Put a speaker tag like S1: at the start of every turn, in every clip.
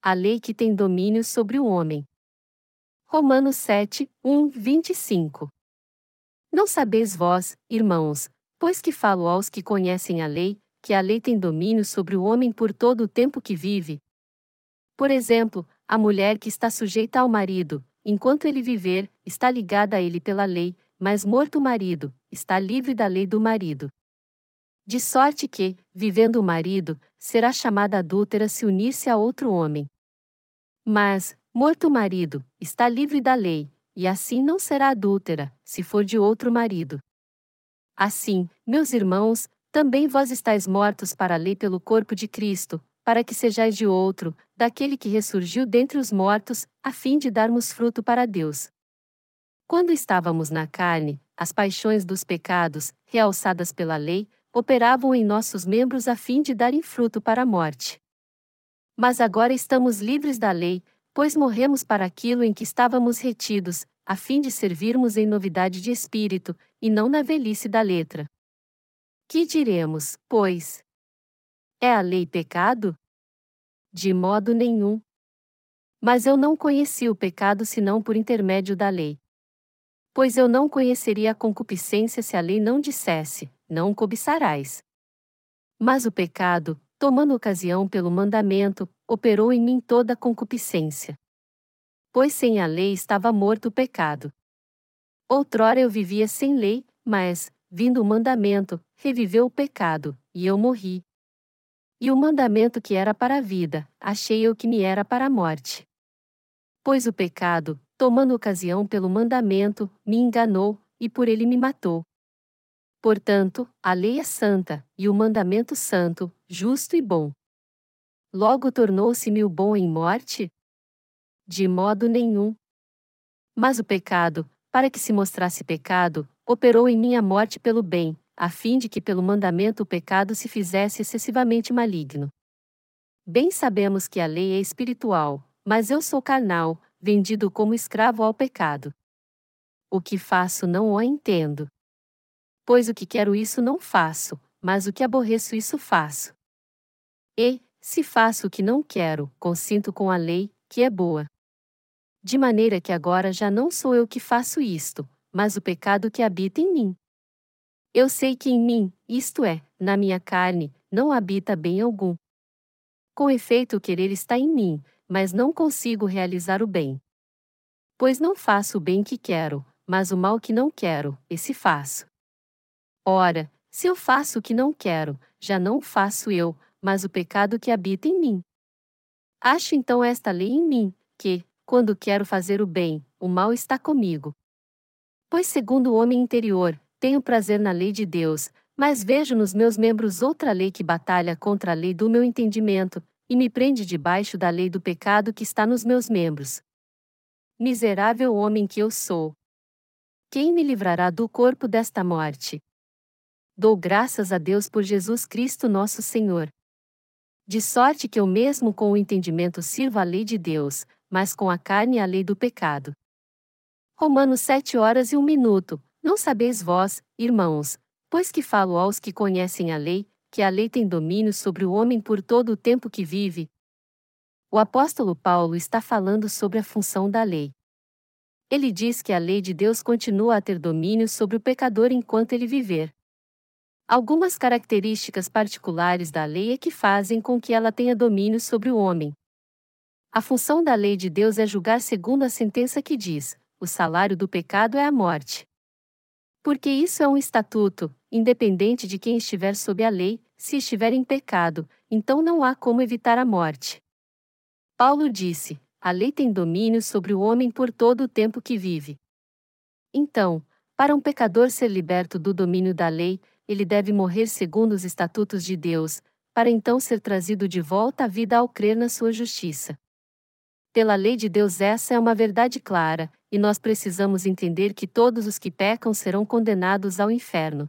S1: a lei que tem domínio sobre o homem. Romanos 7, 1, 25. Não sabeis vós, irmãos, pois que falo aos que conhecem a lei, que a lei tem domínio sobre o homem por todo o tempo que vive? Por exemplo, a mulher que está sujeita ao marido, enquanto ele viver, está ligada a ele pela lei, mas morto o marido, está livre da lei do marido. De sorte que, vivendo o marido, será chamada adúltera se unir-se a outro homem. Mas, morto o marido, está livre da lei, e assim não será adúltera, se for de outro marido. Assim, meus irmãos, também vós estáis mortos para a lei pelo corpo de Cristo, para que sejais de outro, daquele que ressurgiu dentre os mortos, a fim de darmos fruto para Deus. Quando estávamos na carne, as paixões dos pecados, realçadas pela lei, operavam em nossos membros a fim de darem fruto para a morte. Mas agora estamos livres da lei, pois morremos para aquilo em que estávamos retidos, a fim de servirmos em novidade de espírito, e não na velhice da letra. Que diremos, pois? É a lei pecado? De modo nenhum. Mas eu não conheci o pecado senão por intermédio da lei. Pois eu não conheceria a concupiscência se a lei não dissesse: não cobiçarás. Mas o pecado, tomando ocasião pelo mandamento, operou em mim toda concupiscência. Pois sem a lei estava morto o pecado. Outrora eu vivia sem lei, mas, vindo o mandamento, reviveu o pecado, e eu morri. E o mandamento que era para a vida, achei eu que me era para a morte. Pois o pecado, tomando ocasião pelo mandamento, me enganou, e por ele me matou. Portanto, a lei é santa, e o mandamento santo, justo e bom. Logo tornou-se-me o bom em morte? De modo nenhum. Mas o pecado, para que se mostrasse pecado, operou em mim a morte pelo bem, a fim de que pelo mandamento o pecado se fizesse excessivamente maligno. Bem sabemos que a lei é espiritual, mas eu sou carnal, vendido como escravo ao pecado. O que faço não o entendo. Pois o que quero isso não faço, mas o que aborreço isso faço. E, se faço o que não quero, consinto com a lei, que é boa. De maneira que agora já não sou eu que faço isto, mas o pecado que habita em mim. Eu sei que em mim, isto é, na minha carne, não habita bem algum. Com efeito, o querer está em mim, mas não consigo realizar o bem. Pois não faço o bem que quero, mas o mal que não quero, esse faço. Ora, se eu faço o que não quero, já não faço eu, mas o pecado que habita em mim. Acho então esta lei em mim, que, quando quero fazer o bem, o mal está comigo. Pois, segundo o homem interior, tenho prazer na lei de Deus, mas vejo nos meus membros outra lei que batalha contra a lei do meu entendimento, e me prende debaixo da lei do pecado que está nos meus membros. Miserável homem que eu sou! Quem me livrará do corpo desta morte? Dou graças a Deus por Jesus Cristo nosso Senhor. De sorte que eu mesmo com o entendimento sirvo a lei de Deus, mas com a carne a lei do pecado. Romanos 7 horas e 1 minuto. Não sabeis vós, irmãos, pois que falo aos que conhecem a lei, que a lei tem domínio sobre o homem por todo o tempo que vive? O apóstolo Paulo está falando sobre a função da lei. Ele diz que a lei de Deus continua a ter domínio sobre o pecador enquanto ele viver. Algumas características particulares da lei é que fazem com que ela tenha domínio sobre o homem. A função da lei de Deus é julgar segundo a sentença que diz: o salário do pecado é a morte. Porque isso é um estatuto, independente de quem estiver sob a lei, se estiver em pecado, então não há como evitar a morte. Paulo disse: a lei tem domínio sobre o homem por todo o tempo que vive. Então, para um pecador ser liberto do domínio da lei, ele deve morrer segundo os estatutos de Deus, para então ser trazido de volta à vida ao crer na sua justiça. Pela lei de Deus, essa é uma verdade clara, e nós precisamos entender que todos os que pecam serão condenados ao inferno.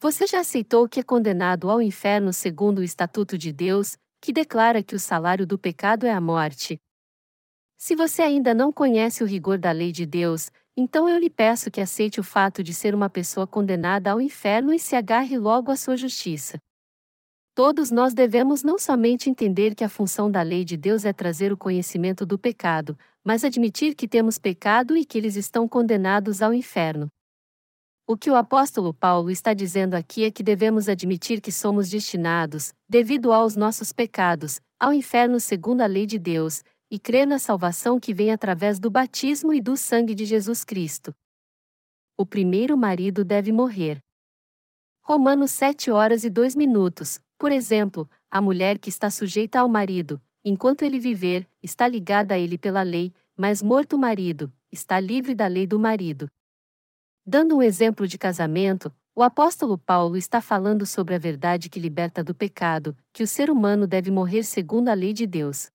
S1: Você já aceitou que é condenado ao inferno segundo o estatuto de Deus, que declara que o salário do pecado é a morte? Se você ainda não conhece o rigor da lei de Deus, então eu lhe peço que aceite o fato de ser uma pessoa condenada ao inferno e se agarre logo à sua justiça. Todos nós devemos não somente entender que a função da lei de Deus é trazer o conhecimento do pecado, mas admitir que temos pecado e que eles estão condenados ao inferno. O que o apóstolo Paulo está dizendo aqui é que devemos admitir que somos destinados, devido aos nossos pecados, ao inferno segundo a lei de Deus, e crer na salvação que vem através do batismo e do sangue de Jesus Cristo. O primeiro marido deve morrer. Romanos 7 horas e 2 minutos. Por exemplo, a mulher que está sujeita ao marido, enquanto ele viver, está ligada a ele pela lei, mas morto o marido, está livre da lei do marido. Dando um exemplo de casamento, o apóstolo Paulo está falando sobre a verdade que liberta do pecado, que o ser humano deve morrer segundo a lei de Deus.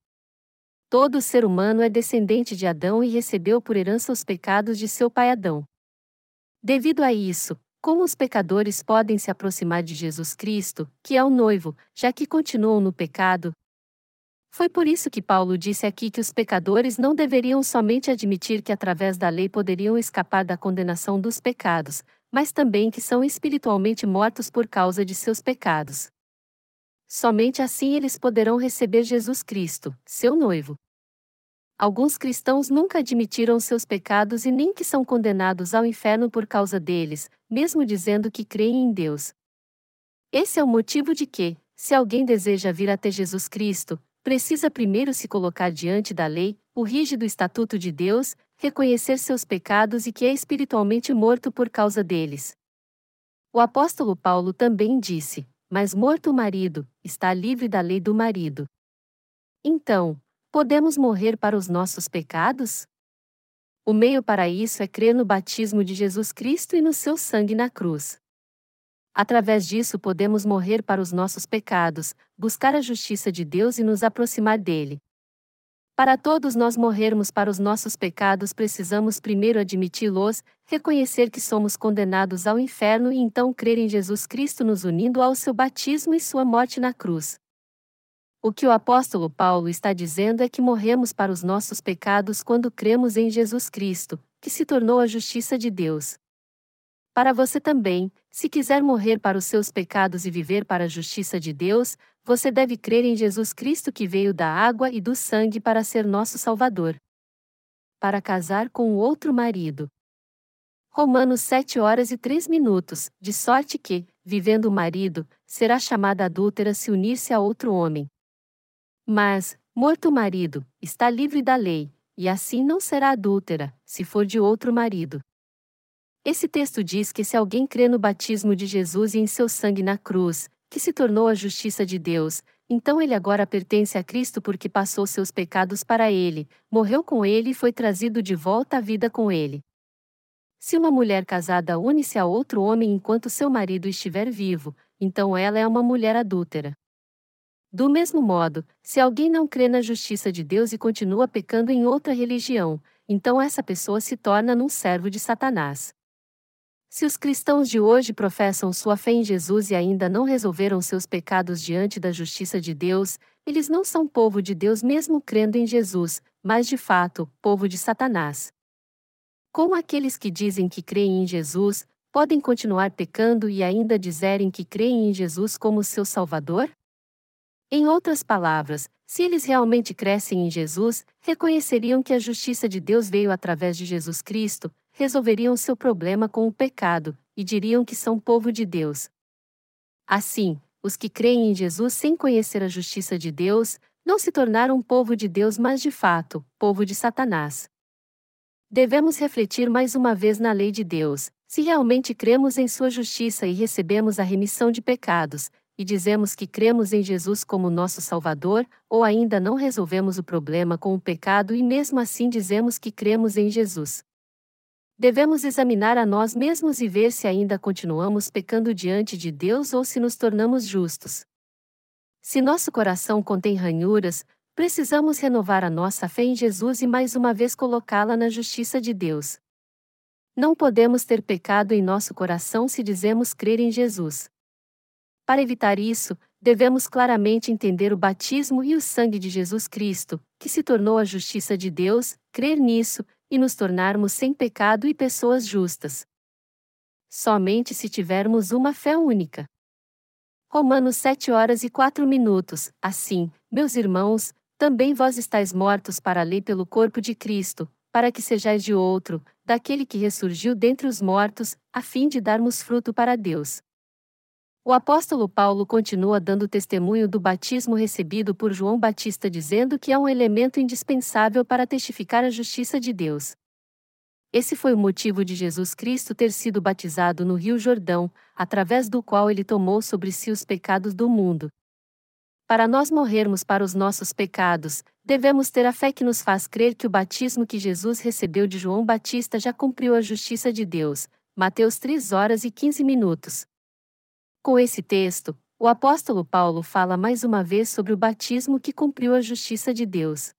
S1: Todo ser humano é descendente de Adão e recebeu por herança os pecados de seu pai Adão. Devido a isso, como os pecadores podem se aproximar de Jesus Cristo, que é o noivo, já que continuam no pecado? Foi por isso que Paulo disse aqui que os pecadores não deveriam somente admitir que através da lei poderiam escapar da condenação dos pecados, mas também que são espiritualmente mortos por causa de seus pecados. Somente assim eles poderão receber Jesus Cristo, seu noivo. Alguns cristãos nunca admitiram seus pecados e nem que são condenados ao inferno por causa deles, mesmo dizendo que creem em Deus. Esse é o motivo de que, se alguém deseja vir até Jesus Cristo, precisa primeiro se colocar diante da lei, o rígido estatuto de Deus, reconhecer seus pecados e que é espiritualmente morto por causa deles. O apóstolo Paulo também disse: Mas morto o marido, está livre da lei do marido. Então, Podemos morrer para os nossos pecados? O meio para isso é crer no batismo de Jesus Cristo e no seu sangue na cruz. Através disso podemos morrer para os nossos pecados, buscar a justiça de Deus e nos aproximar dele. Para todos nós morrermos para os nossos pecados, precisamos primeiro admiti-los, reconhecer que somos condenados ao inferno e então crer em Jesus Cristo nos unindo ao seu batismo e sua morte na cruz. O que o apóstolo Paulo está dizendo é que morremos para os nossos pecados quando cremos em Jesus Cristo, que se tornou a justiça de Deus. Para você também, se quiser morrer para os seus pecados e viver para a justiça de Deus, você deve crer em Jesus Cristo que veio da água e do sangue para ser nosso Salvador. Para casar com outro marido. Romanos 7 horas e 3 minutos, de sorte que, vivendo o marido, será chamada adúltera se unir-se a outro homem. Mas, morto o marido, está livre da lei, e assim não será adúltera, se for de outro marido. Esse texto diz que se alguém crê no batismo de Jesus e em seu sangue na cruz, que se tornou a justiça de Deus, então ele agora pertence a Cristo porque passou seus pecados para ele, morreu com ele e foi trazido de volta à vida com ele. Se uma mulher casada une-se a outro homem enquanto seu marido estiver vivo, então ela é uma mulher adúltera. Do mesmo modo, se alguém não crê na justiça de Deus e continua pecando em outra religião, então essa pessoa se torna num servo de Satanás. Se os cristãos de hoje professam sua fé em Jesus e ainda não resolveram seus pecados diante da justiça de Deus, eles não são povo de Deus mesmo crendo em Jesus, mas de fato, povo de Satanás. Como aqueles que dizem que creem em Jesus, podem continuar pecando e ainda dizerem que creem em Jesus como seu Salvador? Em outras palavras, se eles realmente crescem em Jesus, reconheceriam que a justiça de Deus veio através de Jesus Cristo, resolveriam seu problema com o pecado, e diriam que são povo de Deus. Assim, os que creem em Jesus sem conhecer a justiça de Deus, não se tornaram povo de Deus, mas de fato, povo de Satanás. Devemos refletir mais uma vez na lei de Deus. Se realmente cremos em sua justiça e recebemos a remissão de pecados, e dizemos que cremos em Jesus como nosso Salvador, ou ainda não resolvemos o problema com o pecado e mesmo assim dizemos que cremos em Jesus. Devemos examinar a nós mesmos e ver se ainda continuamos pecando diante de Deus ou se nos tornamos justos. Se nosso coração contém ranhuras, precisamos renovar a nossa fé em Jesus e mais uma vez colocá-la na justiça de Deus. Não podemos ter pecado em nosso coração se dizemos crer em Jesus. Para evitar isso, devemos claramente entender o batismo e o sangue de Jesus Cristo, que se tornou a justiça de Deus, crer nisso, e nos tornarmos sem pecado e pessoas justas. Somente se tivermos uma fé única. Romanos 7 horas e 4 minutos. Assim, meus irmãos, também vós estáis mortos para a lei pelo corpo de Cristo, para que sejais de outro, daquele que ressurgiu dentre os mortos, a fim de darmos fruto para Deus. O apóstolo Paulo continua dando testemunho do batismo recebido por João Batista, dizendo que é um elemento indispensável para testificar a justiça de Deus. Esse foi o motivo de Jesus Cristo ter sido batizado no Rio Jordão, através do qual ele tomou sobre si os pecados do mundo. Para nós morrermos para os nossos pecados, devemos ter a fé que nos faz crer que o batismo que Jesus recebeu de João Batista já cumpriu a justiça de Deus. Mateus 3 horas e 15 minutos. Com esse texto, o apóstolo Paulo fala mais uma vez sobre o batismo que cumpriu a justiça de Deus.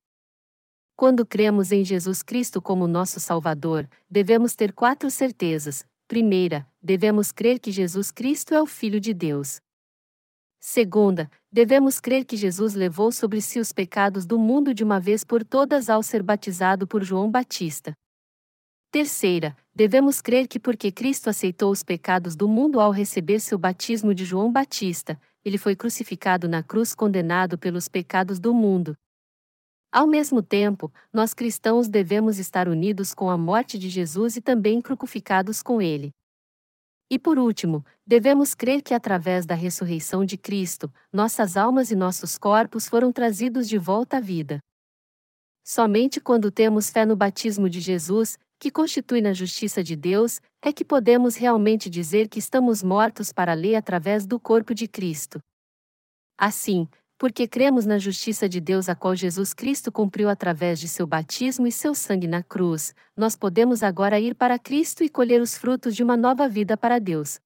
S1: Quando cremos em Jesus Cristo como nosso Salvador, devemos ter quatro certezas. Primeira, devemos crer que Jesus Cristo é o Filho de Deus. Segunda, devemos crer que Jesus levou sobre si os pecados do mundo de uma vez por todas ao ser batizado por João Batista. Terceira, devemos crer que porque Cristo aceitou os pecados do mundo ao receber seu batismo de João Batista, ele foi crucificado na cruz condenado pelos pecados do mundo, ao mesmo tempo, nós cristãos devemos estar unidos com a morte de Jesus e também crucificados com ele. E por último, devemos crer que através da ressurreição de Cristo, nossas almas e nossos corpos foram trazidos de volta à vida. Somente quando temos fé no batismo de Jesus, que constitui na justiça de Deus, é que podemos realmente dizer que estamos mortos para a lei através do corpo de Cristo. Assim, porque cremos na justiça de Deus a qual Jesus Cristo cumpriu através de seu batismo e seu sangue na cruz, nós podemos agora ir para Cristo e colher os frutos de uma nova vida para Deus.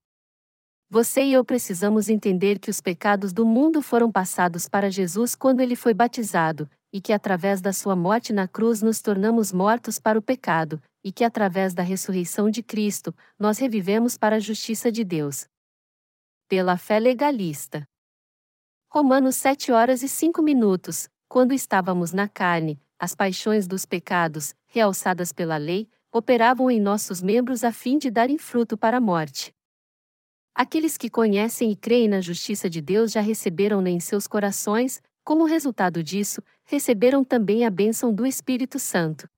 S1: Você e eu precisamos entender que os pecados do mundo foram passados para Jesus quando ele foi batizado, e que através da sua morte na cruz nos tornamos mortos para o pecado, e que através da ressurreição de Cristo, nós revivemos para a justiça de Deus. Pela fé legalista. Romanos 7 horas e 5 minutos. Quando estávamos na carne, as paixões dos pecados, realçadas pela lei, operavam em nossos membros a fim de darem fruto para a morte. Aqueles que conhecem e creem na justiça de Deus já receberam-na em seus corações, como resultado disso, receberam também a bênção do Espírito Santo.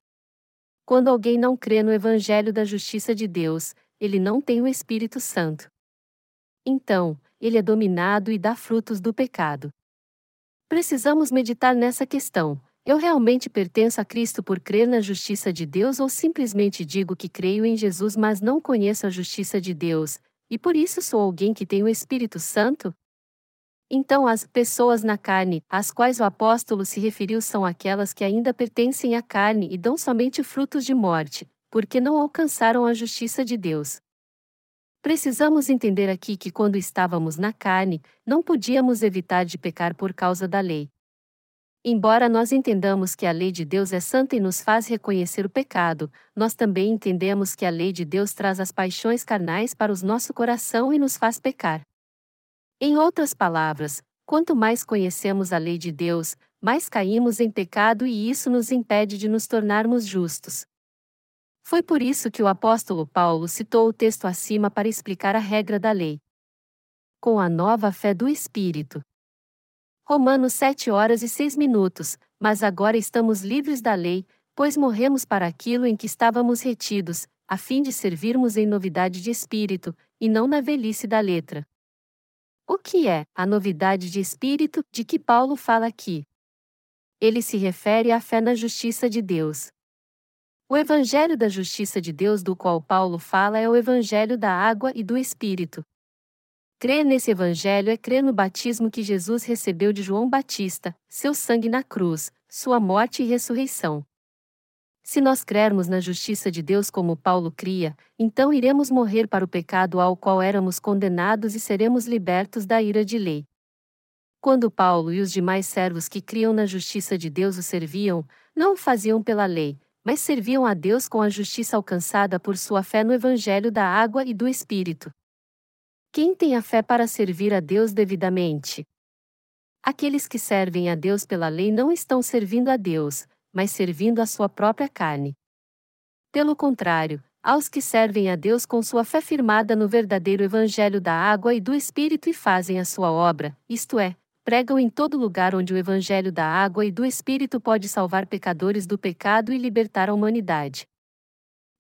S1: Quando alguém não crê no Evangelho da justiça de Deus, ele não tem o Espírito Santo. Então, ele é dominado e dá frutos do pecado. Precisamos meditar nessa questão. Eu realmente pertenço a Cristo por crer na justiça de Deus ou simplesmente digo que creio em Jesus, mas não conheço a justiça de Deus, e por isso sou alguém que tem o Espírito Santo? Então, as pessoas na carne, às quais o apóstolo se referiu, são aquelas que ainda pertencem à carne e dão somente frutos de morte, porque não alcançaram a justiça de Deus. Precisamos entender aqui que quando estávamos na carne, não podíamos evitar de pecar por causa da lei. Embora nós entendamos que a lei de Deus é santa e nos faz reconhecer o pecado, nós também entendemos que a lei de Deus traz as paixões carnais para o nosso coração e nos faz pecar. Em outras palavras, quanto mais conhecemos a lei de Deus, mais caímos em pecado e isso nos impede de nos tornarmos justos. Foi por isso que o apóstolo Paulo citou o texto acima para explicar a regra da lei. Com a nova fé do Espírito. Romanos 7 horas e 6 minutos, mas agora estamos livres da lei, pois morremos para aquilo em que estávamos retidos, a fim de servirmos em novidade de espírito, e não na velhice da letra. O que é a novidade de espírito de que Paulo fala aqui? Ele se refere à fé na justiça de Deus. O Evangelho da Justiça de Deus do qual Paulo fala é o Evangelho da água e do Espírito. Crer nesse Evangelho é crer no batismo que Jesus recebeu de João Batista, seu sangue na cruz, sua morte e ressurreição. Se nós crermos na justiça de Deus como Paulo cria, então iremos morrer para o pecado ao qual éramos condenados e seremos libertos da ira de lei. Quando Paulo e os demais servos que criam na justiça de Deus o serviam, não o faziam pela lei, mas serviam a Deus com a justiça alcançada por sua fé no Evangelho da água e do Espírito. Quem tem a fé para servir a Deus devidamente? Aqueles que servem a Deus pela lei não estão servindo a Deus, mas servindo a sua própria carne. Pelo contrário, aos que servem a Deus com sua fé firmada no verdadeiro Evangelho da água e do Espírito e fazem a sua obra, isto é, pregam em todo lugar onde o Evangelho da água e do Espírito pode salvar pecadores do pecado e libertar a humanidade.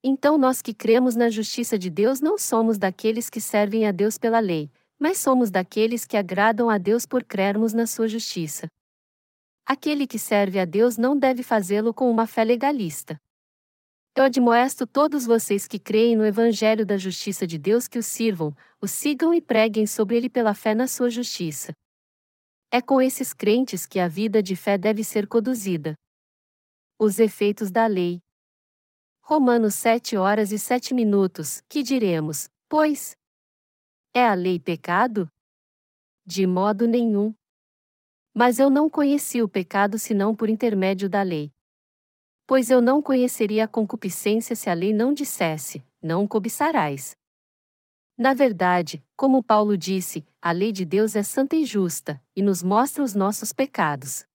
S1: Então nós que cremos na justiça de Deus não somos daqueles que servem a Deus pela lei, mas somos daqueles que agradam a Deus por crermos na sua justiça. Aquele que serve a Deus não deve fazê-lo com uma fé legalista. Eu admoesto todos vocês que creem no Evangelho da Justiça de Deus que o sirvam, o sigam e preguem sobre ele pela fé na sua justiça. É com esses crentes que a vida de fé deve ser conduzida. Os efeitos da lei. Romanos 7 horas e 7 minutos, que diremos, pois? É a lei pecado? De modo nenhum. Mas eu não conheci o pecado senão por intermédio da lei. Pois eu não conheceria a concupiscência se a lei não dissesse: não cobiçarás. Na verdade, como Paulo disse, a lei de Deus é santa e justa, e nos mostra os nossos pecados.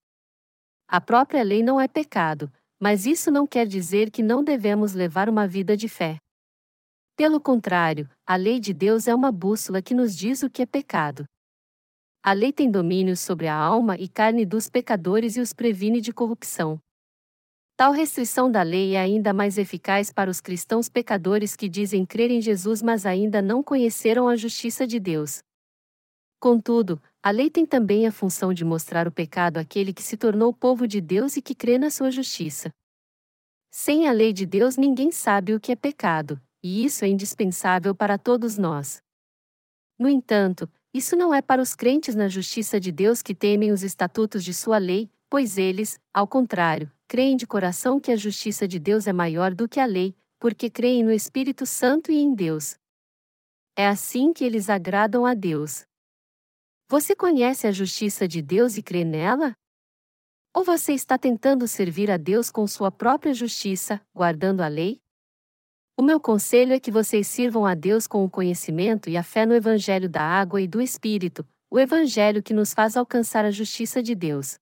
S1: A própria lei não é pecado, mas isso não quer dizer que não devemos levar uma vida de fé. Pelo contrário, a lei de Deus é uma bússola que nos diz o que é pecado. A lei tem domínio sobre a alma e carne dos pecadores e os previne de corrupção. Tal restrição da lei é ainda mais eficaz para os cristãos pecadores que dizem crer em Jesus mas ainda não conheceram a justiça de Deus. Contudo, a lei tem também a função de mostrar o pecado àquele que se tornou povo de Deus e que crê na sua justiça. Sem a lei de Deus ninguém sabe o que é pecado, e isso é indispensável para todos nós. No entanto, isso não é para os crentes na justiça de Deus que temem os estatutos de sua lei, pois eles, ao contrário, creem de coração que a justiça de Deus é maior do que a lei, porque creem no Espírito Santo e em Deus. É assim que eles agradam a Deus. Você conhece a justiça de Deus e crê nela? Ou você está tentando servir a Deus com sua própria justiça, guardando a lei? O meu conselho é que vocês sirvam a Deus com o conhecimento e a fé no Evangelho da água e do Espírito, o Evangelho que nos faz alcançar a justiça de Deus.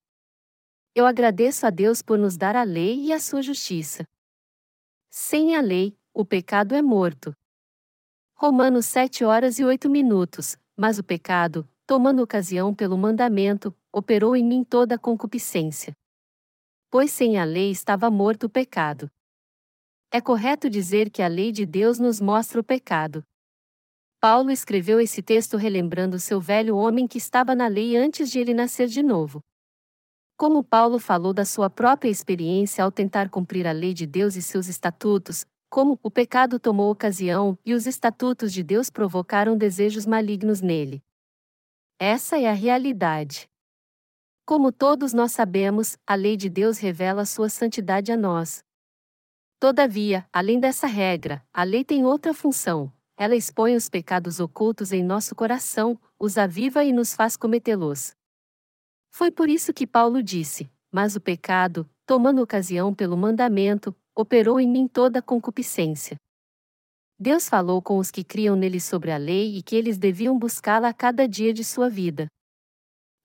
S1: Eu agradeço a Deus por nos dar a lei e a sua justiça. Sem a lei, o pecado é morto. Romanos 7 horas e 8 minutos, mas o pecado, tomando ocasião pelo mandamento, operou em mim toda a concupiscência. Pois sem a lei estava morto o pecado. É correto dizer que a lei de Deus nos mostra o pecado. Paulo escreveu esse texto relembrando seu velho homem que estava na lei antes de ele nascer de novo. Como Paulo falou da sua própria experiência ao tentar cumprir a lei de Deus e seus estatutos, como o pecado tomou ocasião e os estatutos de Deus provocaram desejos malignos nele. Essa é a realidade. Como todos nós sabemos, a lei de Deus revela sua santidade a nós. Todavia, além dessa regra, a lei tem outra função. Ela expõe os pecados ocultos em nosso coração, os aviva e nos faz cometê-los. Foi por isso que Paulo disse: Mas o pecado, tomando ocasião pelo mandamento, operou em mim toda concupiscência. Deus falou com os que criam nele sobre a lei e que eles deviam buscá-la a cada dia de sua vida.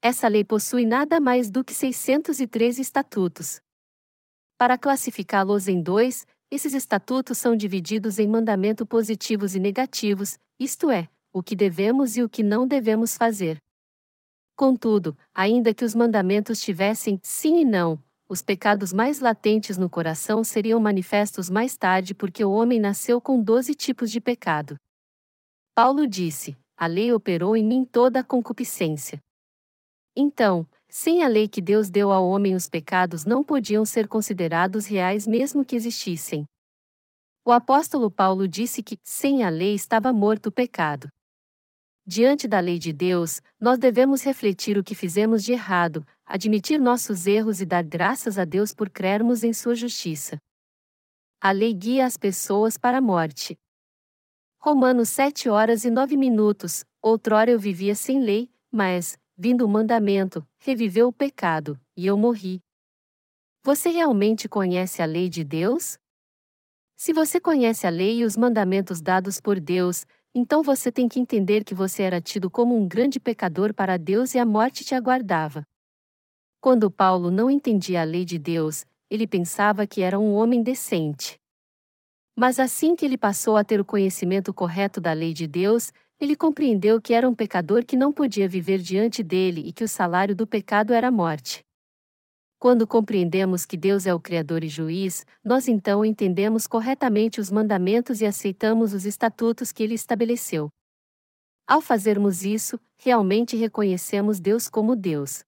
S1: Essa lei possui nada mais do que 613 estatutos. Para classificá-los em dois, esses estatutos são divididos em mandamentos positivos e negativos, isto é, o que devemos e o que não devemos fazer. Contudo, ainda que os mandamentos tivessem sim e não, os pecados mais latentes no coração seriam manifestos mais tarde porque o homem nasceu com doze tipos de pecado. Paulo disse: A lei operou em mim toda a concupiscência. Então, sem a lei que Deus deu ao homem, os pecados não podiam ser considerados reais mesmo que existissem. O apóstolo Paulo disse que, sem a lei, estava morto o pecado. Diante da lei de Deus, nós devemos refletir o que fizemos de errado, admitir nossos erros e dar graças a Deus por crermos em sua justiça. A lei guia as pessoas para a morte. Romanos 7 horas e 9 minutos. Outrora eu vivia sem lei, mas, vindo o mandamento, reviveu o pecado, e eu morri. Você realmente conhece a lei de Deus? Se você conhece a lei e os mandamentos dados por Deus, então você tem que entender que você era tido como um grande pecador para Deus e a morte te aguardava. Quando Paulo não entendia a lei de Deus, ele pensava que era um homem decente. Mas assim que ele passou a ter o conhecimento correto da lei de Deus, ele compreendeu que era um pecador que não podia viver diante dele e que o salário do pecado era a morte. Quando compreendemos que Deus é o Criador e Juiz, nós então entendemos corretamente os mandamentos e aceitamos os estatutos que ele estabeleceu. Ao fazermos isso, realmente reconhecemos Deus como Deus.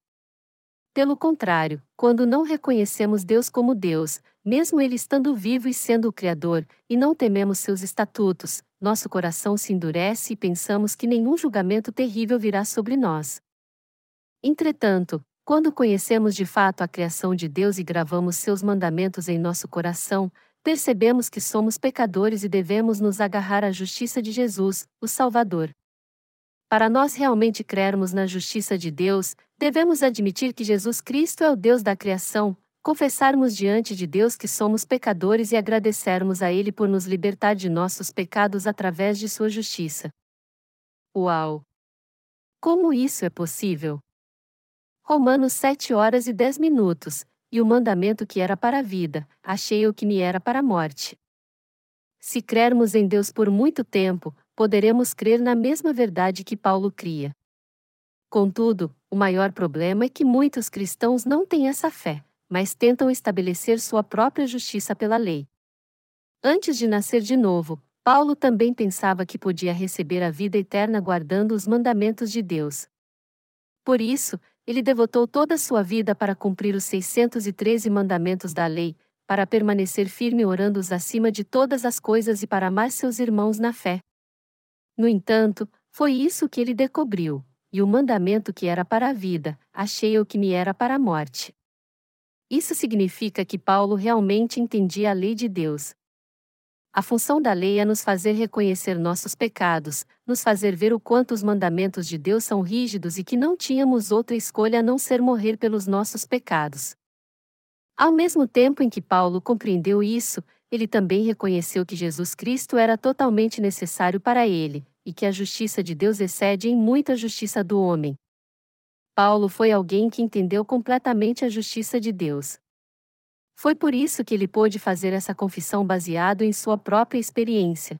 S1: Pelo contrário, quando não reconhecemos Deus como Deus, mesmo Ele estando vivo e sendo o Criador, e não tememos seus estatutos, nosso coração se endurece e pensamos que nenhum julgamento terrível virá sobre nós. Entretanto, quando conhecemos de fato a criação de Deus e gravamos seus mandamentos em nosso coração, percebemos que somos pecadores e devemos nos agarrar à justiça de Jesus, o Salvador. Para nós realmente crermos na justiça de Deus, devemos admitir que Jesus Cristo é o Deus da criação, confessarmos diante de Deus que somos pecadores e agradecermos a Ele por nos libertar de nossos pecados através de Sua justiça. Uau! Como isso é possível? Romanos 7 horas e 10 minutos, e o mandamento que era para a vida, achei o que me era para a morte. Se crermos em Deus por muito tempo, poderemos crer na mesma verdade que Paulo cria. Contudo, o maior problema é que muitos cristãos não têm essa fé, mas tentam estabelecer sua própria justiça pela lei. Antes de nascer de novo, Paulo também pensava que podia receber a vida eterna guardando os mandamentos de Deus. Por isso, ele devotou toda a sua vida para cumprir os 613 mandamentos da lei, para permanecer firme orando-os acima de todas as coisas e para amar seus irmãos na fé. No entanto, foi isso que ele descobriu, e o mandamento que era para a vida, achei o que me era para a morte. Isso significa que Paulo realmente entendia a lei de Deus. A função da lei é nos fazer reconhecer nossos pecados, nos fazer ver o quanto os mandamentos de Deus são rígidos e que não tínhamos outra escolha a não ser morrer pelos nossos pecados. Ao mesmo tempo em que Paulo compreendeu isso, ele também reconheceu que Jesus Cristo era totalmente necessário para ele, e que a justiça de Deus excede em muito a justiça do homem. Paulo foi alguém que entendeu completamente a justiça de Deus. Foi por isso que ele pôde fazer essa confissão baseado em sua própria experiência.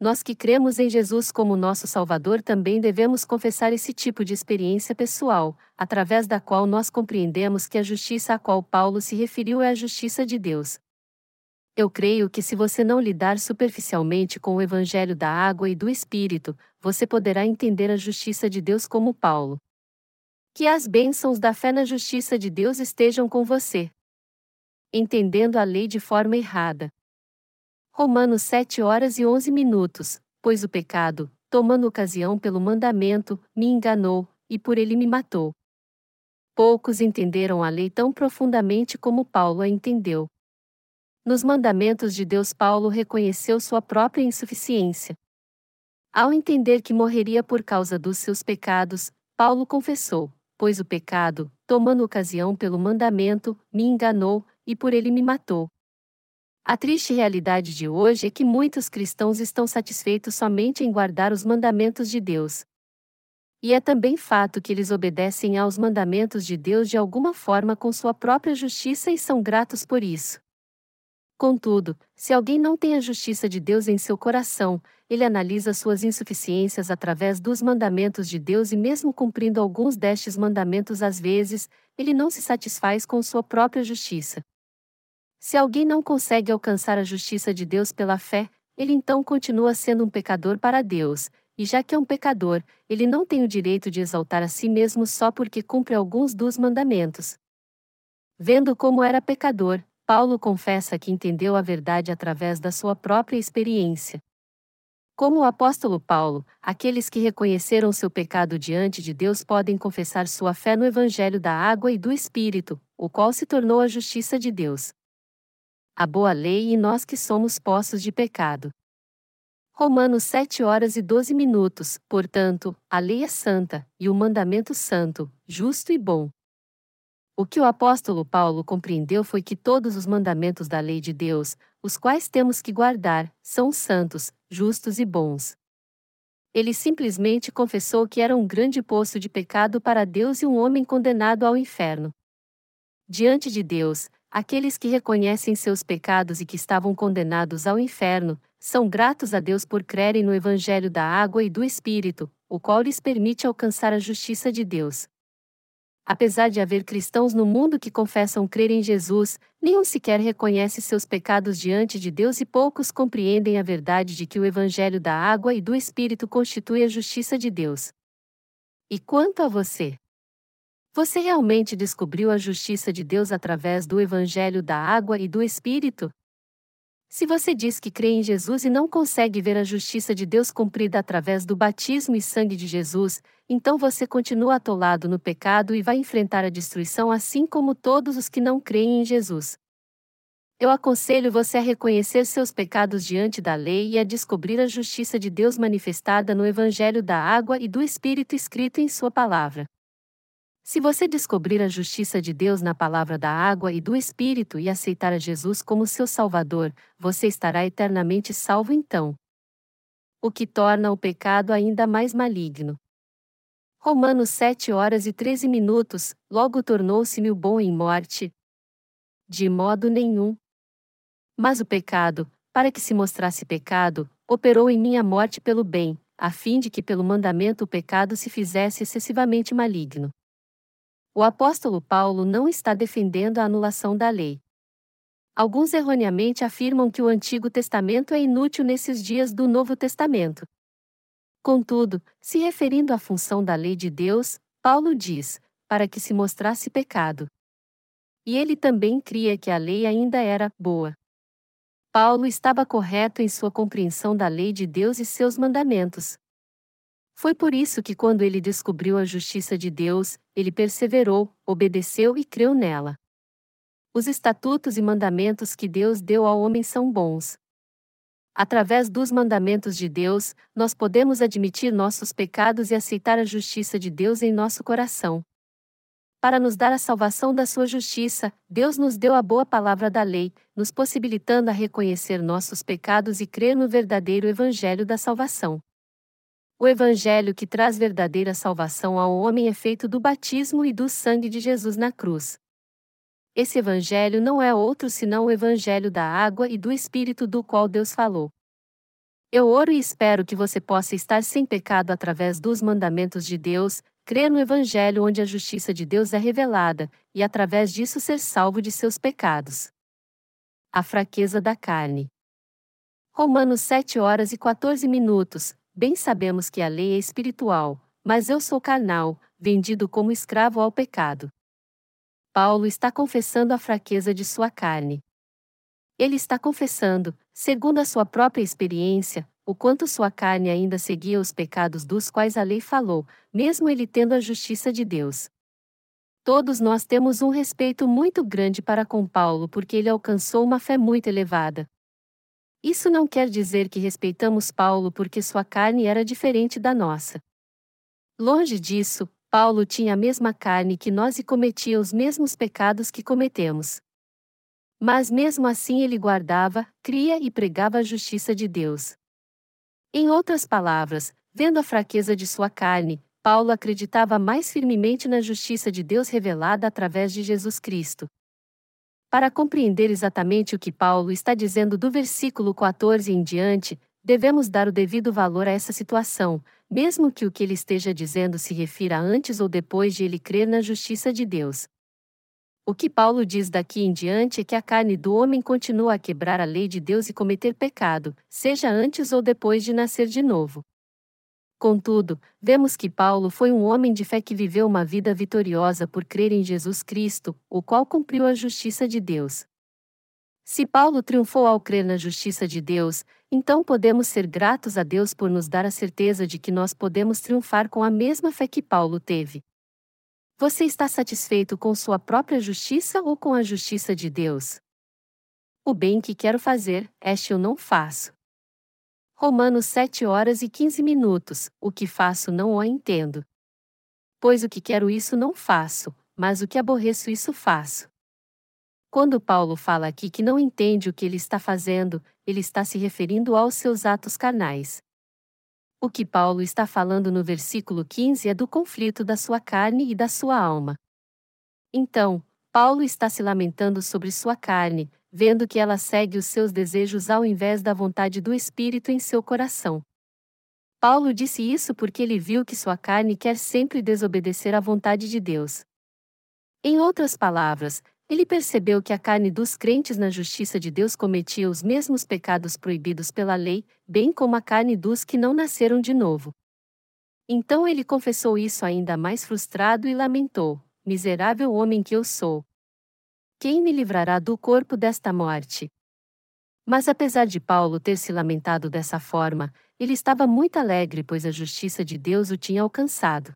S1: Nós que cremos em Jesus como nosso Salvador também devemos confessar esse tipo de experiência pessoal, através da qual nós compreendemos que a justiça a qual Paulo se referiu é a justiça de Deus. Eu creio que se você não lidar superficialmente com o Evangelho da água e do Espírito, você poderá entender a justiça de Deus como Paulo. Que as bênçãos da fé na justiça de Deus estejam com você. Entendendo a lei de forma errada. Romanos 7 horas e 11 minutos. Pois o pecado, tomando ocasião pelo mandamento, me enganou, e por ele me matou. Poucos entenderam a lei tão profundamente como Paulo a entendeu. Nos mandamentos de Deus, Paulo reconheceu sua própria insuficiência. Ao entender que morreria por causa dos seus pecados, Paulo confessou: Pois o pecado, tomando ocasião pelo mandamento, me enganou, e por ele me matou. A triste realidade de hoje é que muitos cristãos estão satisfeitos somente em guardar os mandamentos de Deus. E é também fato que eles obedecem aos mandamentos de Deus de alguma forma com sua própria justiça e são gratos por isso. Contudo, se alguém não tem a justiça de Deus em seu coração, ele analisa suas insuficiências através dos mandamentos de Deus e, mesmo cumprindo alguns destes mandamentos às vezes, ele não se satisfaz com sua própria justiça. Se alguém não consegue alcançar a justiça de Deus pela fé, ele então continua sendo um pecador para Deus, e já que é um pecador, ele não tem o direito de exaltar a si mesmo só porque cumpre alguns dos mandamentos. Vendo como era pecador, Paulo confessa que entendeu a verdade através da sua própria experiência. Como o apóstolo Paulo, aqueles que reconheceram seu pecado diante de Deus podem confessar sua fé no Evangelho da água e do Espírito, o qual se tornou a justiça de Deus. A boa lei e nós que somos poços de pecado. Romanos 7 horas e 12 minutos. Portanto, a lei é santa, e o mandamento santo, justo e bom. O que o apóstolo Paulo compreendeu foi que todos os mandamentos da lei de Deus, os quais temos que guardar, são santos, justos e bons. Ele simplesmente confessou que era um grande poço de pecado para Deus e um homem condenado ao inferno. Diante de Deus, aqueles que reconhecem seus pecados e que estavam condenados ao inferno, são gratos a Deus por crerem no Evangelho da água e do Espírito, o qual lhes permite alcançar a justiça de Deus. Apesar de haver cristãos no mundo que confessam crer em Jesus, nenhum sequer reconhece seus pecados diante de Deus e poucos compreendem a verdade de que o Evangelho da água e do Espírito constitui a justiça de Deus. E quanto a você? Você realmente descobriu a justiça de Deus através do Evangelho da água e do Espírito? Se você diz que crê em Jesus e não consegue ver a justiça de Deus cumprida através do batismo e sangue de Jesus, então você continua atolado no pecado e vai enfrentar a destruição assim como todos os que não creem em Jesus. Eu aconselho você a reconhecer seus pecados diante da lei e a descobrir a justiça de Deus manifestada no Evangelho da água e do Espírito escrito em Sua palavra. Se você descobrir a justiça de Deus na palavra da água e do Espírito e aceitar a Jesus como seu Salvador, você estará eternamente salvo então. O que torna o pecado ainda mais maligno. Romanos 7 horas e 13 minutos, logo tornou-se-me o bom em morte. De modo nenhum. Mas o pecado, para que se mostrasse pecado, operou em minha morte pelo bem, a fim de que pelo mandamento o pecado se fizesse excessivamente maligno. O apóstolo Paulo não está defendendo a anulação da lei. Alguns erroneamente afirmam que o Antigo Testamento é inútil nesses dias do Novo Testamento. Contudo, se referindo à função da lei de Deus, Paulo diz: para que se mostrasse pecado. E ele também cria que a lei ainda era boa. Paulo estava correto em sua compreensão da lei de Deus e seus mandamentos. Foi por isso que, quando ele descobriu a justiça de Deus, ele perseverou, obedeceu e creu nela. Os estatutos e mandamentos que Deus deu ao homem são bons. Através dos mandamentos de Deus, nós podemos admitir nossos pecados e aceitar a justiça de Deus em nosso coração. Para nos dar a salvação da sua justiça, Deus nos deu a boa palavra da lei, nos possibilitando a reconhecer nossos pecados e crer no verdadeiro evangelho da salvação. O evangelho que traz verdadeira salvação ao homem é feito do batismo e do sangue de Jesus na cruz. Esse evangelho não é outro senão o evangelho da água e do espírito do qual Deus falou. Eu oro e espero que você possa estar sem pecado através dos mandamentos de Deus, crer no evangelho onde a justiça de Deus é revelada, e através disso ser salvo de seus pecados. A fraqueza da carne. Romanos 7 horas e 14 minutos, Bem sabemos que a lei é espiritual, mas eu sou carnal, vendido como escravo ao pecado. Paulo está confessando a fraqueza de sua carne. Ele está confessando, segundo a sua própria experiência, o quanto sua carne ainda seguia os pecados dos quais a lei falou, mesmo ele tendo a justiça de Deus. Todos nós temos um respeito muito grande para com Paulo porque ele alcançou uma fé muito elevada. Isso não quer dizer que respeitamos Paulo porque sua carne era diferente da nossa. Longe disso, Paulo tinha a mesma carne que nós e cometia os mesmos pecados que cometemos. Mas mesmo assim ele guardava, cria e pregava a justiça de Deus. Em outras palavras, vendo a fraqueza de sua carne, Paulo acreditava mais firmemente na justiça de Deus revelada através de Jesus Cristo. Para compreender exatamente o que Paulo está dizendo do versículo 14 em diante, devemos dar o devido valor a essa situação, mesmo que o que ele esteja dizendo se refira antes ou depois de ele crer na justiça de Deus. O que Paulo diz daqui em diante é que a carne do homem continua a quebrar a lei de Deus e cometer pecado, seja antes ou depois de nascer de novo. Contudo, vemos que Paulo foi um homem de fé que viveu uma vida vitoriosa por crer em Jesus Cristo, o qual cumpriu a justiça de Deus. Se Paulo triunfou ao crer na justiça de Deus, então podemos ser gratos a Deus por nos dar a certeza de que nós podemos triunfar com a mesma fé que Paulo teve. Você está satisfeito com sua própria justiça ou com a justiça de Deus? O bem que quero fazer, este eu não faço. Romanos 7 horas e 15 minutos. O que faço não o entendo. Pois o que quero isso não faço, mas o que aborreço isso faço. Quando Paulo fala aqui que não entende o que ele está fazendo, ele está se referindo aos seus atos carnais. O que Paulo está falando no versículo 15 é do conflito da sua carne e da sua alma. Então, Paulo está se lamentando sobre sua carne, vendo que ela segue os seus desejos ao invés da vontade do Espírito em seu coração. Paulo disse isso porque ele viu que sua carne quer sempre desobedecer à vontade de Deus. Em outras palavras, ele percebeu que a carne dos crentes na justiça de Deus cometia os mesmos pecados proibidos pela lei, bem como a carne dos que não nasceram de novo. Então ele confessou isso ainda mais frustrado e lamentou: Miserável homem que eu sou! Quem me livrará do corpo desta morte? Mas apesar de Paulo ter se lamentado dessa forma, ele estava muito alegre pois a justiça de Deus o tinha alcançado.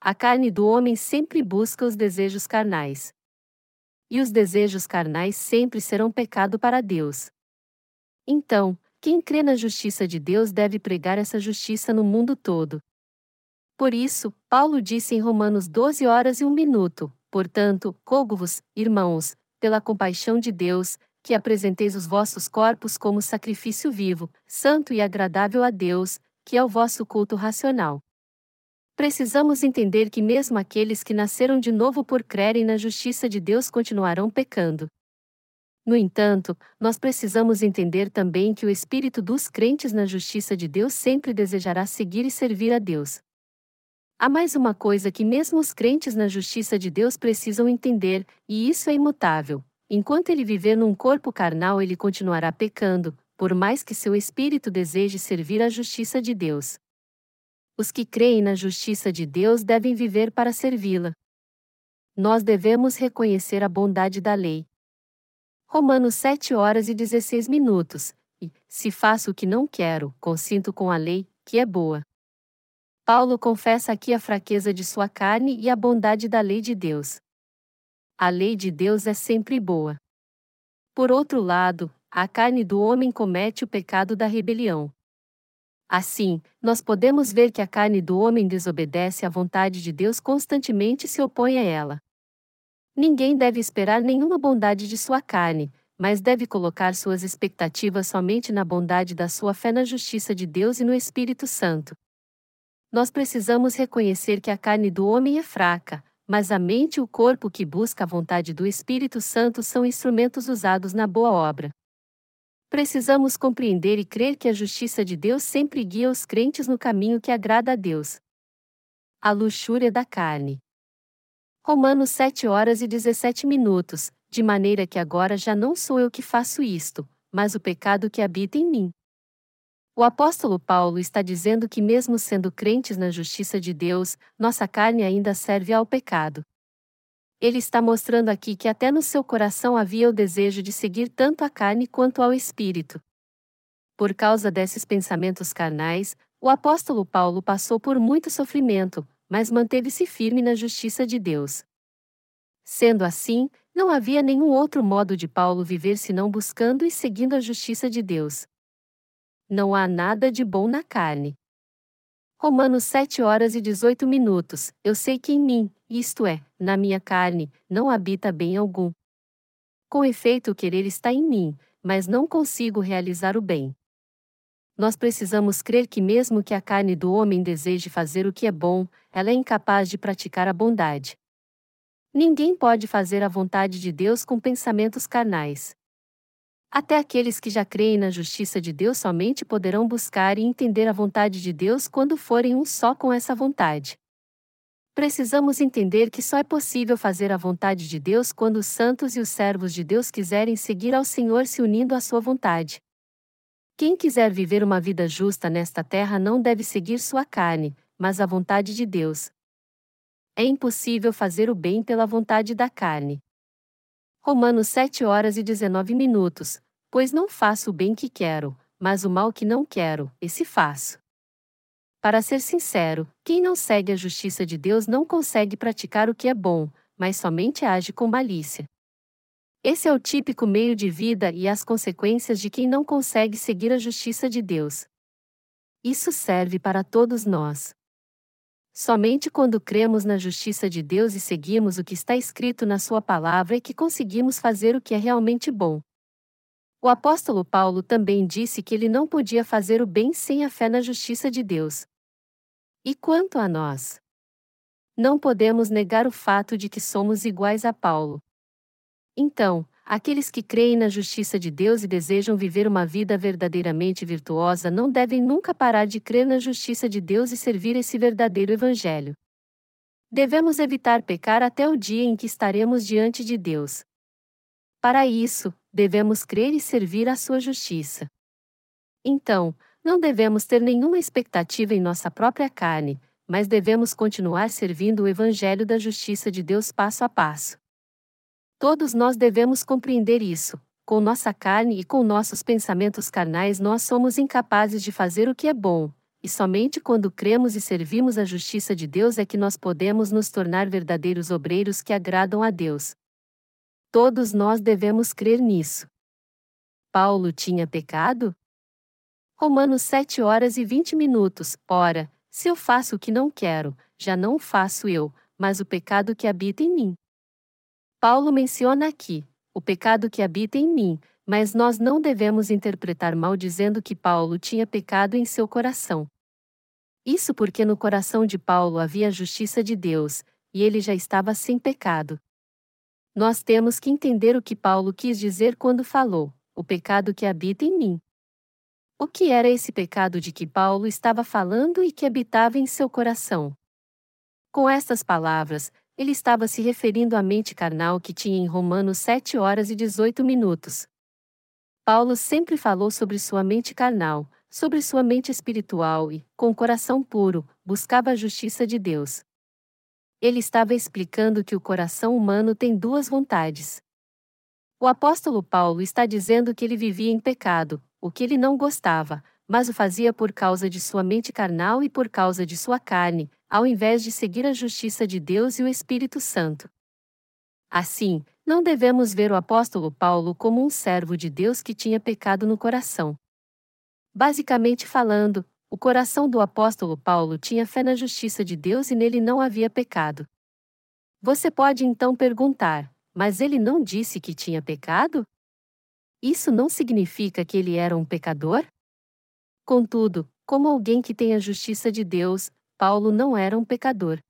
S1: A carne do homem sempre busca os desejos carnais. E os desejos carnais sempre serão pecado para Deus. Então, quem crê na justiça de Deus deve pregar essa justiça no mundo todo. Por isso, Paulo disse em Romanos 12 horas e 1 minuto: Portanto, rogo-vos, irmãos, pela compaixão de Deus, que apresenteis os vossos corpos como sacrifício vivo, santo e agradável a Deus, que é o vosso culto racional. Precisamos entender que mesmo aqueles que nasceram de novo por crerem na justiça de Deus continuarão pecando. No entanto, nós precisamos entender também que o espírito dos crentes na justiça de Deus sempre desejará seguir e servir a Deus. Há mais uma coisa que mesmo os crentes na justiça de Deus precisam entender, e isso é imutável. Enquanto ele viver num corpo carnal, ele continuará pecando, por mais que seu espírito deseje servir à justiça de Deus. Os que creem na justiça de Deus devem viver para servi-la. Nós devemos reconhecer a bondade da lei. Romanos 7 horas e 16 minutos. E, se faço o que não quero, consinto com a lei, que é boa. Paulo confessa aqui a fraqueza de sua carne e a bondade da lei de Deus. A lei de Deus é sempre boa. Por outro lado, a carne do homem comete o pecado da rebelião. Assim, nós podemos ver que a carne do homem desobedece à vontade de Deus constantemente se opõe a ela. Ninguém deve esperar nenhuma bondade de sua carne, mas deve colocar suas expectativas somente na bondade da sua fé na justiça de Deus e no Espírito Santo nós precisamos reconhecer que a carne do homem é fraca, mas a mente e o corpo que busca a vontade do Espírito Santo são instrumentos usados na boa obra. Precisamos compreender e crer que a justiça de Deus sempre guia os crentes no caminho que agrada a Deus. A luxúria da carne. Romanos 7 horas e 17 minutos, de maneira que agora já não sou eu que faço isto, mas o pecado que habita em mim. O apóstolo Paulo está dizendo que, mesmo sendo crentes na justiça de Deus, nossa carne ainda serve ao pecado. Ele está mostrando aqui que até no seu coração havia o desejo de seguir tanto a carne quanto ao espírito. Por causa desses pensamentos carnais, o apóstolo Paulo passou por muito sofrimento, mas manteve-se firme na justiça de Deus. Sendo assim, não havia nenhum outro modo de Paulo viver senão buscando e seguindo a justiça de Deus não há nada de bom na carne. Romanos 7 horas e 18 minutos. Eu sei que em mim, isto é, na minha carne, não habita bem algum. Com efeito, o querer está em mim, mas não consigo realizar o bem. Nós precisamos crer que, mesmo que a carne do homem deseje fazer o que é bom, ela é incapaz de praticar a bondade. Ninguém pode fazer a vontade de Deus com pensamentos carnais. Até aqueles que já creem na justiça de Deus somente poderão buscar e entender a vontade de Deus quando forem um só com essa vontade. Precisamos entender que só é possível fazer a vontade de Deus quando os santos e os servos de Deus quiserem seguir ao Senhor se unindo à sua vontade. Quem quiser viver uma vida justa nesta terra não deve seguir sua carne, mas a vontade de Deus. É impossível fazer o bem pela vontade da carne. Romanos 7 horas e 19 minutos. Pois não faço o bem que quero, mas o mal que não quero, esse faço. Para ser sincero, quem não segue a justiça de Deus não consegue praticar o que é bom, mas somente age com malícia. Esse é o típico meio de vida e as consequências de quem não consegue seguir a justiça de Deus. Isso serve para todos nós. Somente quando cremos na justiça de Deus e seguimos o que está escrito na Sua palavra é que conseguimos fazer o que é realmente bom. O apóstolo Paulo também disse que ele não podia fazer o bem sem a fé na justiça de Deus. E quanto a nós? Não podemos negar o fato de que somos iguais a Paulo. Então, aqueles que creem na justiça de Deus e desejam viver uma vida verdadeiramente virtuosa não devem nunca parar de crer na justiça de Deus e servir esse verdadeiro Evangelho. Devemos evitar pecar até o dia em que estaremos diante de Deus. Para isso, devemos crer e servir a sua justiça. Então, não devemos ter nenhuma expectativa em nossa própria carne, mas devemos continuar servindo o Evangelho da justiça de Deus passo a passo. Todos nós devemos compreender isso. Com nossa carne e com nossos pensamentos carnais, nós somos incapazes de fazer o que é bom, e somente quando cremos e servimos a justiça de Deus é que nós podemos nos tornar verdadeiros obreiros que agradam a Deus. Todos nós devemos crer nisso. Paulo tinha pecado? Romanos 7 horas e 20 minutos. Ora, se eu faço o que não quero, já não faço eu, mas o pecado que habita em mim. Paulo menciona aqui o pecado que habita em mim, mas nós não devemos interpretar mal dizendo que Paulo tinha pecado em seu coração. Isso porque no coração de Paulo havia a justiça de Deus, e ele já estava sem pecado. Nós temos que entender o que Paulo quis dizer quando falou: o pecado que habita em mim. O que era esse pecado de que Paulo estava falando e que habitava em seu coração? Com estas palavras, ele estava se referindo à mente carnal que tinha em Romanos 7 horas e 18 minutos. Paulo sempre falou sobre sua mente carnal, sobre sua mente espiritual e, com o coração puro, buscava a justiça de Deus. Ele estava explicando que o coração humano tem duas vontades. O apóstolo Paulo está dizendo que ele vivia em pecado, o que ele não gostava, mas o fazia por causa de sua mente carnal e por causa de sua carne, ao invés de seguir a justiça de Deus e o Espírito Santo. Assim, não devemos ver o apóstolo Paulo como um servo de Deus que tinha pecado no coração. Basicamente falando, o coração do apóstolo Paulo tinha fé na justiça de Deus e nele não havia pecado. Você pode então perguntar: mas ele não disse que tinha pecado? Isso não significa que ele era um pecador? Contudo, como alguém que tem a justiça de Deus, Paulo não era um pecador.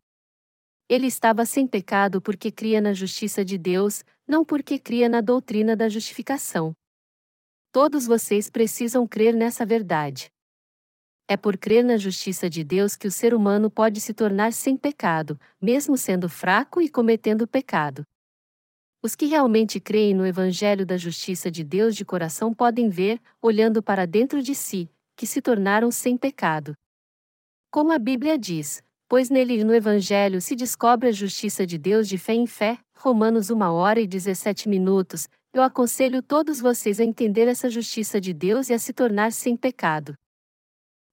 S1: Ele estava sem pecado porque cria na justiça de Deus, não porque cria na doutrina da justificação. Todos vocês precisam crer nessa verdade. É por crer na justiça de Deus que o ser humano pode se tornar sem pecado, mesmo sendo fraco e cometendo pecado. Os que realmente creem no Evangelho da Justiça de Deus de coração podem ver, olhando para dentro de si, que se tornaram sem pecado. Como a Bíblia diz, pois nele e no Evangelho se descobre a justiça de Deus de fé em fé, Romanos 1 hora e 17 minutos, eu aconselho todos vocês a entender essa justiça de Deus e a se tornar sem pecado.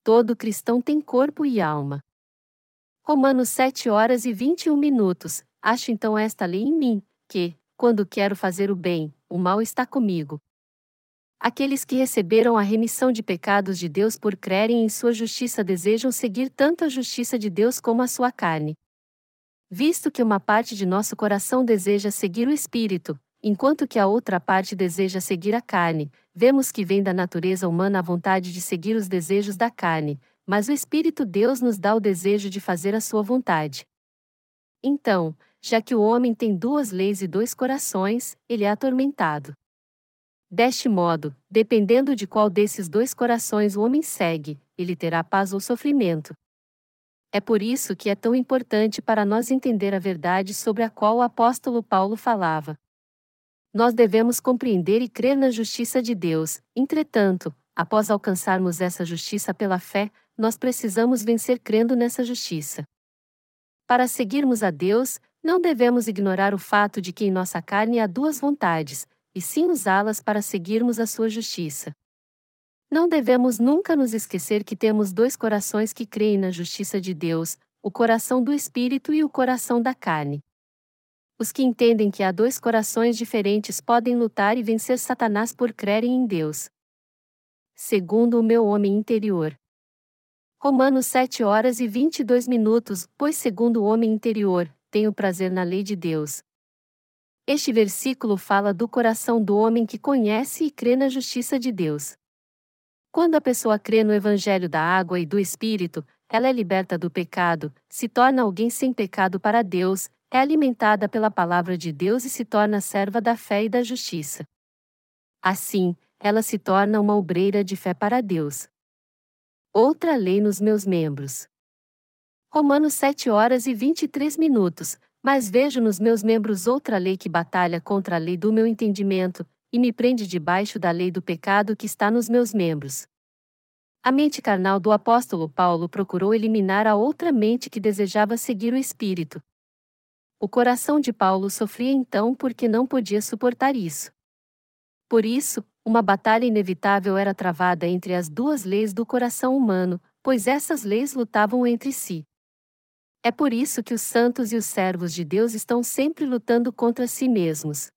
S1: Todo cristão tem corpo e alma. Romanos 7 horas e 21 minutos, acho então esta lei em mim, que, quando quero fazer o bem, o mal está comigo. Aqueles que receberam a remissão de pecados de Deus por crerem em sua justiça desejam seguir tanto a justiça de Deus como a sua carne. Visto que uma parte de nosso coração deseja seguir o Espírito, enquanto que a outra parte deseja seguir a carne, vemos que vem da natureza humana a vontade de seguir os desejos da carne, mas o Espírito Deus nos dá o desejo de fazer a sua vontade. Então, já que o homem tem duas leis e dois corações, ele é atormentado. Deste modo, dependendo de qual desses dois corações o homem segue, ele terá paz ou sofrimento. É por isso que é tão importante para nós entender a verdade sobre a qual o apóstolo Paulo falava. Nós devemos compreender e crer na justiça de Deus, entretanto, após alcançarmos essa justiça pela fé, nós precisamos vencer crendo nessa justiça. Para seguirmos a Deus, não devemos ignorar o fato de que em nossa carne há duas vontades, e sim usá-las para seguirmos a sua justiça. Não devemos nunca nos esquecer que temos dois corações que creem na justiça de Deus, o coração do espírito e o coração da carne. Os que entendem que há dois corações diferentes podem lutar e vencer Satanás por crerem em Deus. Segundo o meu homem interior. Romanos 7 horas e 22 minutos, pois segundo o homem interior, tenho prazer na lei de Deus. Este versículo fala do coração do homem que conhece e crê na justiça de Deus. Quando a pessoa crê no Evangelho da água e do Espírito, ela é liberta do pecado, se torna alguém sem pecado para Deus, é alimentada pela palavra de Deus e se torna serva da fé e da justiça. Assim, ela se torna uma obreira de fé para Deus. Outra lei nos meus membros. Romanos 7 horas e 23 minutos. Mas vejo nos meus membros outra lei que batalha contra a lei do meu entendimento, e me prende debaixo da lei do pecado que está nos meus membros. A mente carnal do apóstolo Paulo procurou eliminar a outra mente que desejava seguir o Espírito. O coração de Paulo sofria então porque não podia suportar isso. Por isso, uma batalha inevitável era travada entre as duas leis do coração humano, pois essas leis lutavam entre si. É por isso que os santos e os servos de Deus estão sempre lutando contra si mesmos.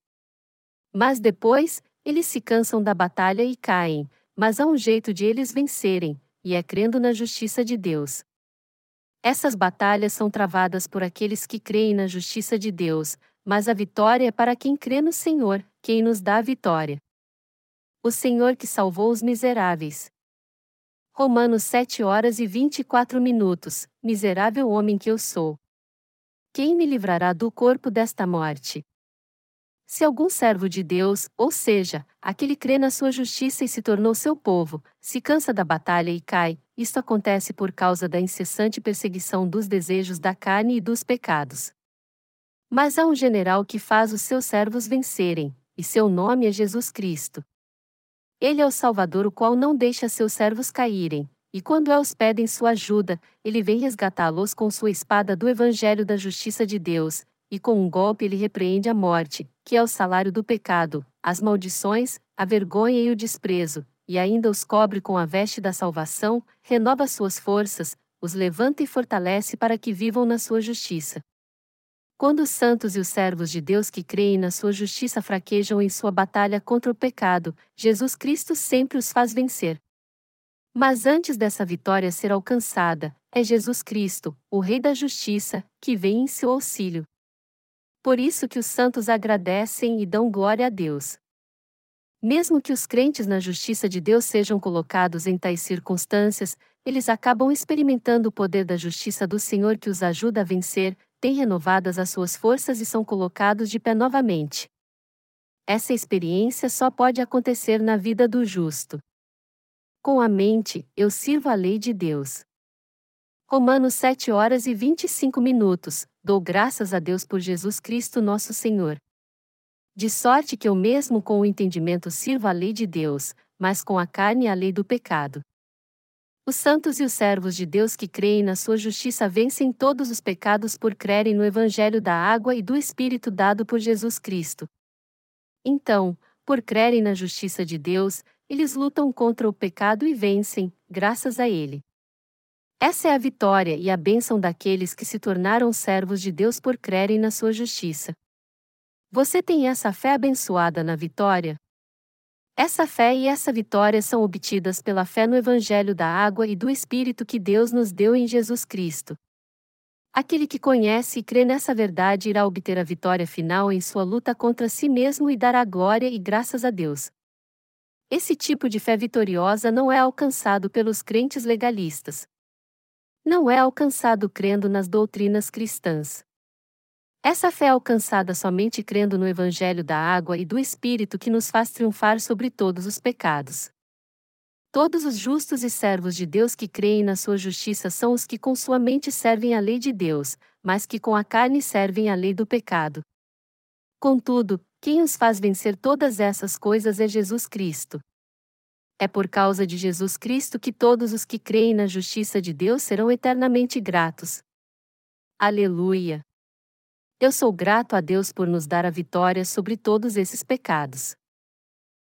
S1: Mas depois, eles se cansam da batalha e caem, mas há um jeito de eles vencerem, e é crendo na justiça de Deus. Essas batalhas são travadas por aqueles que creem na justiça de Deus, mas a vitória é para quem crê no Senhor, quem nos dá a vitória. O Senhor que salvou os miseráveis. Romanos 7 horas e 24 minutos. Miserável homem que eu sou. Quem me livrará do corpo desta morte? Se algum servo de Deus, ou seja, aquele crê na sua justiça e se tornou seu povo, se cansa da batalha e cai, isto acontece por causa da incessante perseguição dos desejos da carne e dos pecados. Mas há um general que faz os seus servos vencerem, e seu nome é Jesus Cristo. Ele é o Salvador, o qual não deixa seus servos caírem, e quando eles pedem sua ajuda, ele vem resgatá-los com sua espada do Evangelho da Justiça de Deus, e com um golpe ele repreende a morte, que é o salário do pecado, as maldições, a vergonha e o desprezo, e ainda os cobre com a veste da salvação, renova suas forças, os levanta e fortalece para que vivam na sua justiça. Quando os santos e os servos de Deus que creem na sua justiça fraquejam em sua batalha contra o pecado, Jesus Cristo sempre os faz vencer. Mas antes dessa vitória ser alcançada, é Jesus Cristo, o Rei da Justiça, que vem em seu auxílio. Por isso que os santos agradecem e dão glória a Deus. Mesmo que os crentes na justiça de Deus sejam colocados em tais circunstâncias, eles acabam experimentando o poder da justiça do Senhor que os ajuda a vencer, têm renovadas as suas forças e são colocados de pé novamente. Essa experiência só pode acontecer na vida do justo. Com a mente, eu sirvo a lei de Deus. Romanos 7 horas e 25 minutos. Dou graças a Deus por Jesus Cristo nosso Senhor. De sorte que eu mesmo com o entendimento sirvo a lei de Deus, mas com a carne a lei do pecado. Os santos e os servos de Deus que creem na sua justiça vencem todos os pecados por crerem no Evangelho da água e do Espírito dado por Jesus Cristo. Então, por crerem na justiça de Deus, eles lutam contra o pecado e vencem, graças a Ele. Essa é a vitória e a bênção daqueles que se tornaram servos de Deus por crerem na sua justiça. Você tem essa fé abençoada na vitória? Essa fé e essa vitória são obtidas pela fé no Evangelho da água e do Espírito que Deus nos deu em Jesus Cristo. Aquele que conhece e crê nessa verdade irá obter a vitória final em sua luta contra si mesmo e dará glória e graças a Deus. Esse tipo de fé vitoriosa não é alcançado pelos crentes legalistas. Não é alcançado crendo nas doutrinas cristãs. Essa fé é alcançada somente crendo no Evangelho da água e do Espírito que nos faz triunfar sobre todos os pecados. Todos os justos e servos de Deus que creem na sua justiça são os que com sua mente servem a lei de Deus, mas que com a carne servem a lei do pecado. Contudo, quem os faz vencer todas essas coisas é Jesus Cristo. É por causa de Jesus Cristo que todos os que creem na justiça de Deus serão eternamente gratos. Aleluia! Eu sou grato a Deus por nos dar a vitória sobre todos esses pecados.